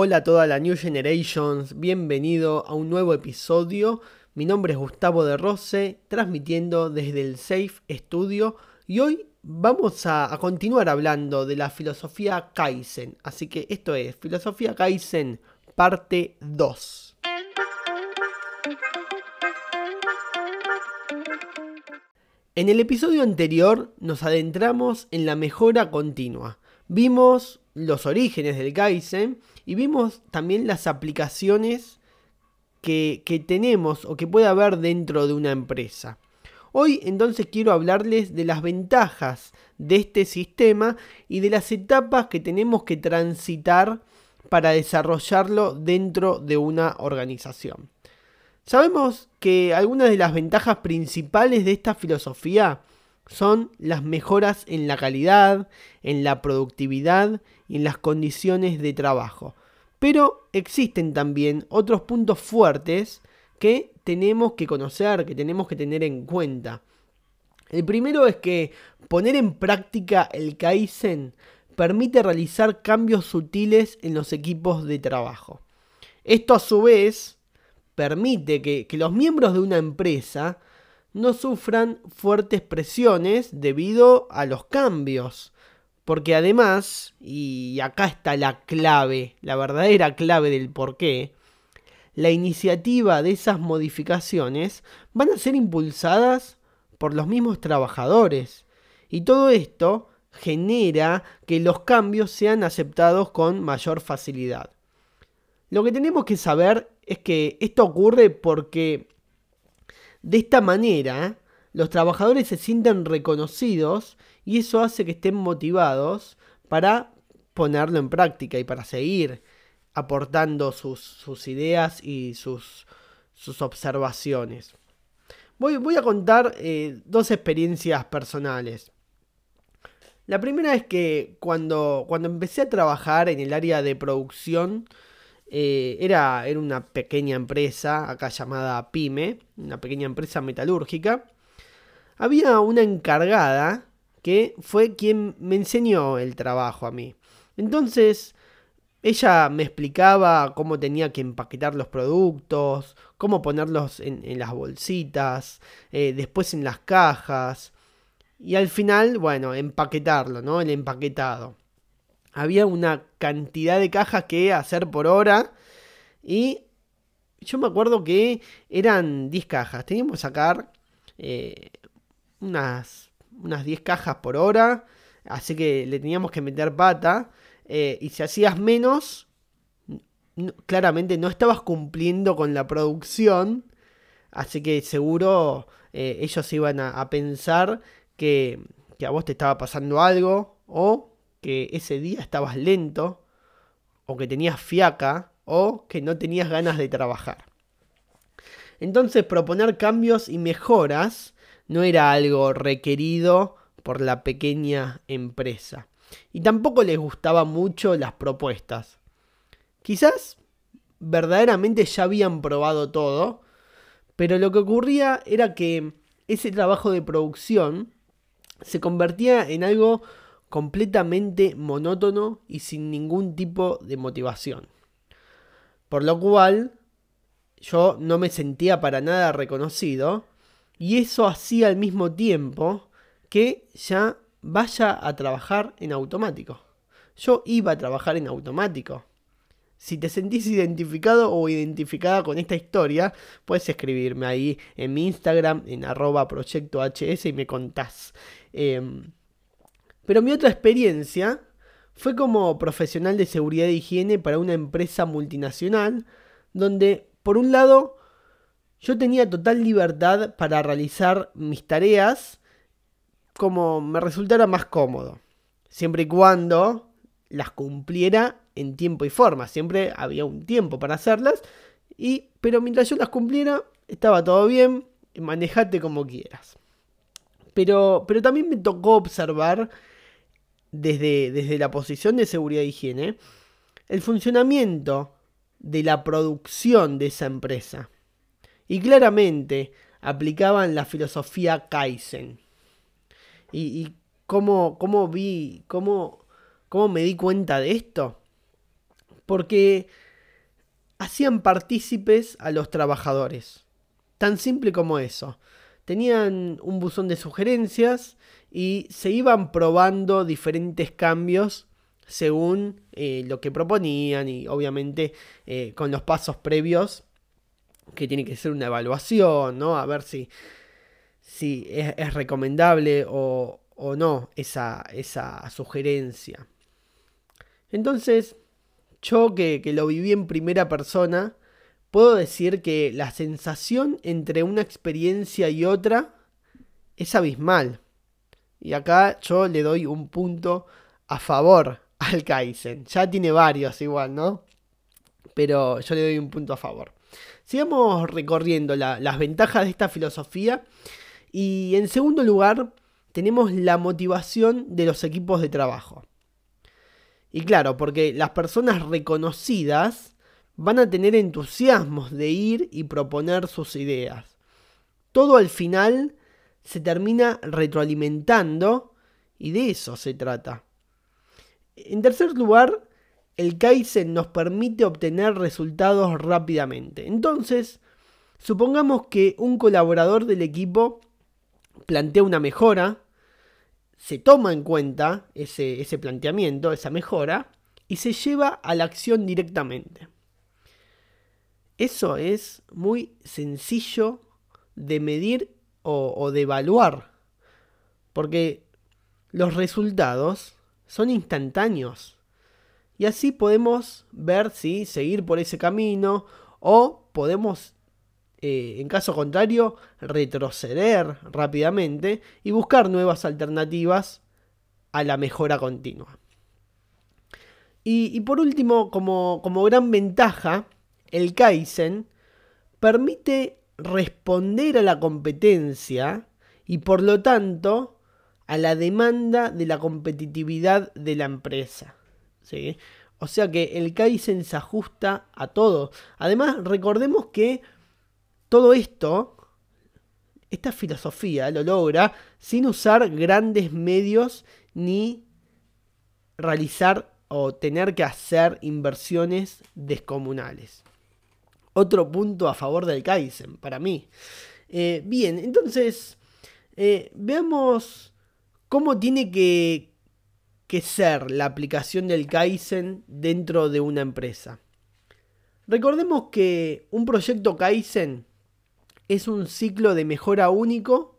Hola a toda la New Generations, bienvenido a un nuevo episodio. Mi nombre es Gustavo de Rose, transmitiendo desde el Safe Studio y hoy vamos a, continuar hablando de la filosofía Kaizen. Así que esto es Filosofía Kaizen, parte 2. En el episodio anterior nos adentramos en la mejora continua. Vimos los orígenes del Kaizen y vimos también las aplicaciones que, que, tenemos o que puede haber dentro de una empresa. Hoy entonces quiero hablarles de las ventajas de este sistema y de las etapas que tenemos que transitar para desarrollarlo dentro de una organización. Sabemos que algunas de las ventajas principales de esta filosofía son las mejoras en la calidad, en la productividad y en las condiciones de trabajo. Pero existen también otros puntos fuertes que tenemos que conocer, que tenemos que tener en cuenta. El primero es que poner en práctica el Kaizen permite realizar cambios sutiles en los equipos de trabajo. Esto a su vez permite que, que los miembros de una empresa no sufran fuertes presiones debido a los cambios. Porque además, y acá está la clave, la verdadera clave del por qué, la iniciativa de esas modificaciones van a ser impulsadas por los mismos trabajadores. Y todo esto genera que los cambios sean aceptados con mayor facilidad. Lo que tenemos que saber es que esto ocurre porque de esta manera, los trabajadores se sienten reconocidos y eso hace que estén motivados para ponerlo en práctica y para seguir aportando sus, ideas y sus, observaciones. Voy, voy, a contar eh, dos experiencias personales. La primera es que cuando, cuando empecé a trabajar en el área de producción, eh, era, era una pequeña empresa, acá llamada Pyme, una pequeña empresa metalúrgica. Había una encargada que fue quien me enseñó el trabajo a mí. Entonces, ella me explicaba cómo tenía que empaquetar los productos, cómo ponerlos en, las bolsitas, eh, después en las cajas. Y al final, bueno, empaquetarlo, ¿no? El empaquetado había una cantidad de cajas que hacer por hora. Y yo me acuerdo que eran 10 cajas. Teníamos que sacar eh, unas, unas 10 cajas por hora. Así que le teníamos que meter pata. Eh, y si hacías menos, claramente no estabas cumpliendo con la producción. Así que seguro eh, ellos iban a, pensar que, que a vos te estaba pasando algo. O que ese día estabas lento, o que tenías fiaca, o que no tenías ganas de trabajar. Entonces proponer cambios y mejoras no era algo requerido por la pequeña empresa. Y tampoco les gustaban mucho las propuestas. Quizás verdaderamente ya habían probado todo, pero lo que ocurría era que ese trabajo de producción se convertía en algo completamente monótono y sin ningún tipo de motivación. Por lo cual yo no me sentía para nada reconocido y eso hacía al mismo tiempo que ya vaya a trabajar en automático. Yo iba a trabajar en automático. Si te sentís identificado o identificada con esta historia, puedes escribirme ahí en mi Instagram, en arroba y me contás. Em, pero mi otra experiencia fue como profesional de seguridad e higiene para una empresa multinacional, donde por un lado yo tenía total libertad para realizar mis tareas como me resultara más cómodo, siempre y cuando las cumpliera en tiempo y forma, siempre había un tiempo para hacerlas, y, pero mientras yo las cumpliera estaba todo bien, manejate como quieras. Pero, pero también me tocó observar desde, desde la posición de seguridad e higiene el funcionamiento de la producción de esa empresa. Y claramente aplicaban la filosofía Kaizen. Y, cómo, cómo, vi, cómo, cómo me di cuenta de esto. porque hacían partícipes a los trabajadores. Tan simple como eso. Tenían un buzón de sugerencias y se iban probando diferentes cambios según eh, lo que proponían y obviamente eh, con los pasos previos que tiene que ser una evaluación, ¿no? A ver si, si es, recomendable o, no esa, esa, sugerencia. Entonces, yo que, que lo viví en primera persona, puedo decir que la sensación entre una experiencia y otra es abismal. Y acá yo le doy un punto a favor al Kaizen. Ya tiene varios igual, ¿no? Pero yo le doy un punto a favor. Sigamos recorriendo las ventajas de esta filosofía. Y en segundo lugar, tenemos la motivación de los equipos de trabajo. Y claro, porque las personas reconocidas van a tener entusiasmos de ir y proponer sus ideas. Todo al final se termina retroalimentando y de eso se trata. En tercer lugar, el Kaizen nos permite obtener resultados rápidamente. Entonces, supongamos que un colaborador del equipo plantea una mejora, se toma en cuenta ese, ese planteamiento, esa mejora, y se lleva a la acción directamente. Eso es muy sencillo de medir o, de evaluar. Porque los resultados son instantáneos. Y así podemos ver si seguir por ese camino o podemos, eh, en caso contrario, retroceder rápidamente y buscar nuevas alternativas a la mejora continua. Y, por último, como, como gran ventaja, el Kaizen permite responder a la competencia y por lo tanto a la demanda de la competitividad de la empresa. ¿sí? O sea que el Kaizen se ajusta a todo. Además, recordemos que todo esto, esta filosofía lo logra sin usar grandes medios ni realizar o tener que hacer inversiones descomunales otro punto a favor del Kaizen, para mí. Eh, bien, entonces, eh, veamos cómo tiene que, que ser la aplicación del Kaizen dentro de una empresa. Recordemos que un proyecto Kaizen es un ciclo de mejora único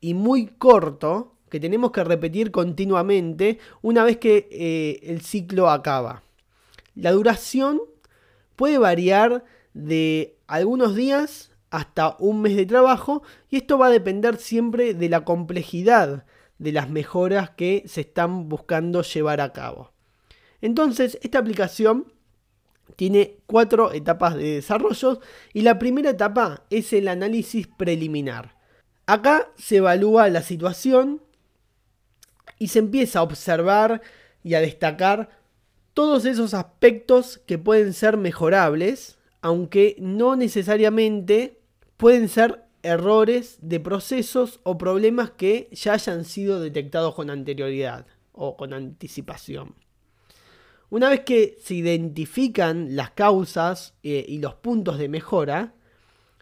y muy corto que tenemos que repetir continuamente una vez que eh, el ciclo acaba. La duración puede variar de algunos días hasta un mes de trabajo y esto va a depender siempre de la complejidad de las mejoras que se están buscando llevar a cabo. Entonces, esta aplicación tiene cuatro etapas de desarrollo y la primera etapa es el análisis preliminar. Acá se evalúa la situación y se empieza a observar y a destacar todos esos aspectos que pueden ser mejorables aunque no necesariamente pueden ser errores de procesos o problemas que ya hayan sido detectados con anterioridad o con anticipación. Una vez que se identifican las causas eh, y los puntos de mejora,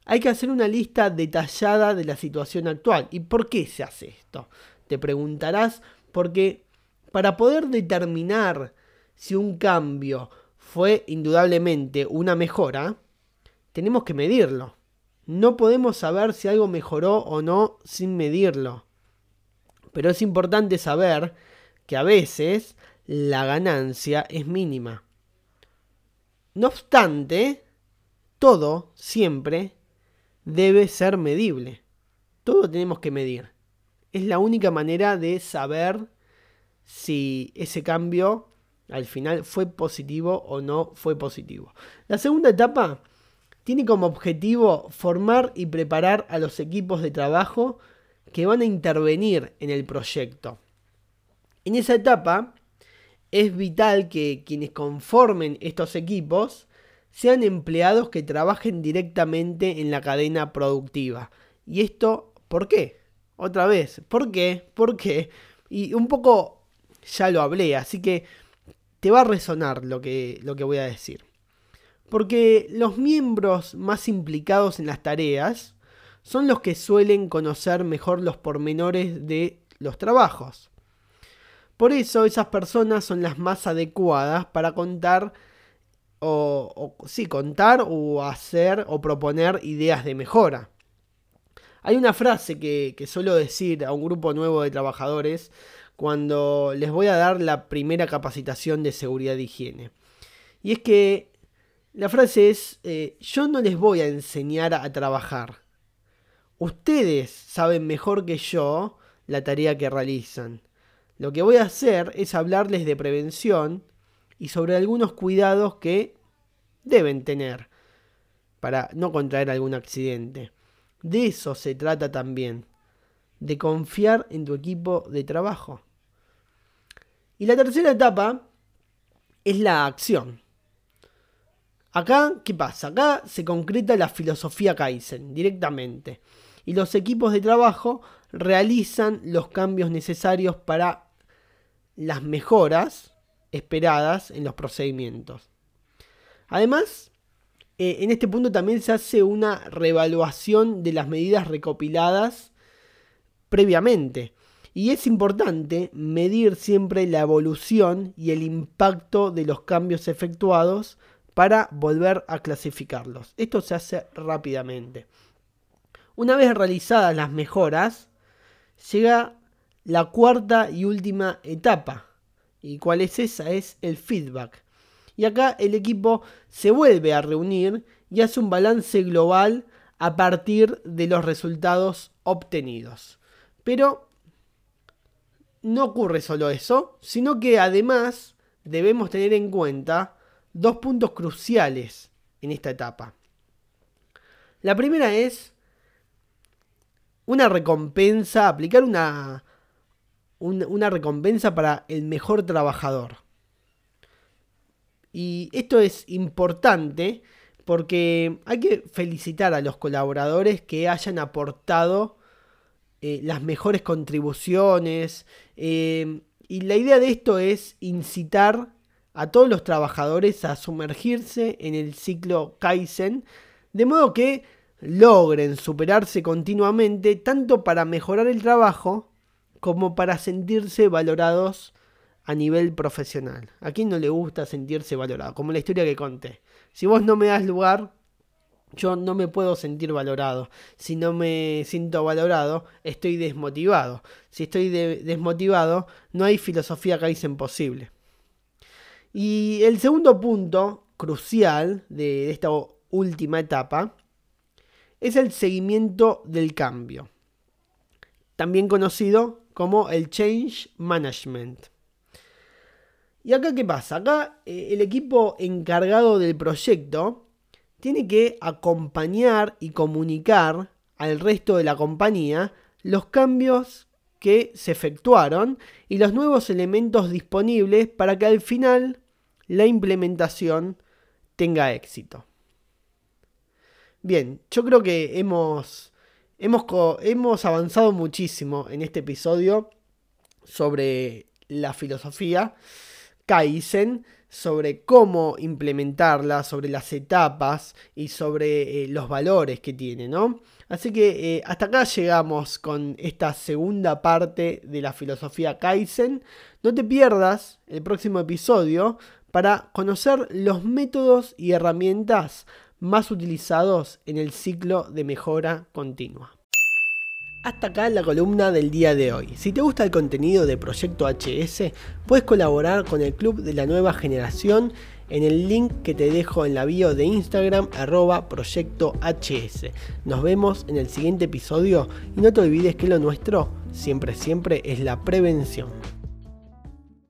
hay que hacer una lista detallada de la situación actual. ¿Y por qué se hace esto? Te preguntarás, porque para poder determinar si un cambio fue indudablemente una mejora, tenemos que medirlo. No podemos saber si algo mejoró o no sin medirlo. Pero es importante saber que a veces la ganancia es mínima. No obstante, todo siempre debe ser medible. Todo tenemos que medir. Es la única manera de saber si ese cambio al final fue positivo o no fue positivo. La segunda etapa tiene como objetivo formar y preparar a los equipos de trabajo que van a intervenir en el proyecto. En esa etapa es vital que quienes conformen estos equipos sean empleados que trabajen directamente en la cadena productiva. ¿Y esto por qué? Otra vez, ¿por qué? ¿Por qué? Y un poco ya lo hablé, así que te va a resonar lo que, lo que voy a decir. Porque los miembros más implicados en las tareas son los que suelen conocer mejor los pormenores de los trabajos. Por eso esas personas son las más adecuadas para contar o, sí, contar o hacer o proponer ideas de mejora. Hay una frase que, suelo decir a un grupo nuevo de trabajadores cuando les voy a dar la primera capacitación de seguridad de higiene. Y es que la frase es, eh, yo no les voy a enseñar a trabajar. Ustedes saben mejor que yo la tarea que realizan. Lo que voy a hacer es hablarles de prevención y sobre algunos cuidados que deben tener para no contraer algún accidente. De eso se trata también, de confiar en tu equipo de trabajo. Y la tercera etapa es la acción. Acá, ¿qué pasa? Acá se concreta la filosofía Kaizen directamente. Y los equipos de trabajo realizan los cambios necesarios para las mejoras esperadas en los procedimientos. Además, eh, en este punto también se hace una revaluación de las medidas recopiladas previamente. Y es importante medir siempre la evolución y el impacto de los cambios efectuados para volver a clasificarlos. Esto se hace rápidamente. Una vez realizadas las mejoras, llega la cuarta y última etapa. ¿Y cuál es esa? Es el feedback. Y acá el equipo se vuelve a reunir y hace un balance global a partir de los resultados obtenidos. Pero no ocurre solo eso, sino que además debemos tener en cuenta dos puntos cruciales en esta etapa. La primera es una recompensa, aplicar una, una, recompensa para el mejor trabajador. Y esto es importante porque hay que felicitar a los colaboradores que hayan aportado eh, las mejores contribuciones. Eh, y la idea de esto es incitar a todos los trabajadores a sumergirse en el ciclo Kaizen, de modo que logren superarse continuamente tanto para mejorar el trabajo como para sentirse valorados a nivel profesional. ¿A quién no le gusta sentirse valorado? Como la historia que conté. Si vos no me das lugar, yo no me puedo sentir valorado. Si no me siento valorado, estoy desmotivado. Si estoy desmotivado, no hay filosofía Kaizen posible. Y el segundo punto crucial de esta última etapa es el seguimiento del cambio, también conocido como el Change Management. ¿Y acá qué pasa? Acá eh, el equipo encargado del proyecto tiene que acompañar y comunicar al resto de la compañía los cambios que se efectuaron y los nuevos elementos disponibles para que al final la implementación tenga éxito. Bien, yo creo que hemos, hemos, hemos avanzado muchísimo en este episodio sobre la filosofía Kaizen, sobre cómo implementarla, sobre las etapas y sobre eh, los valores que tiene, ¿no? Así que eh, hasta acá llegamos con esta segunda parte de la filosofía Kaizen. No te pierdas el próximo episodio para conocer los métodos y herramientas más utilizados en el ciclo de mejora continua. Hasta acá la columna del día de hoy. Si te gusta el contenido de Proyecto HS, puedes colaborar con el Club de la Nueva Generación en el link que te dejo en la bio de Instagram arroba Proyecto HS. Nos vemos en el siguiente episodio y no te olvides que lo nuestro siempre, siempre es la prevención.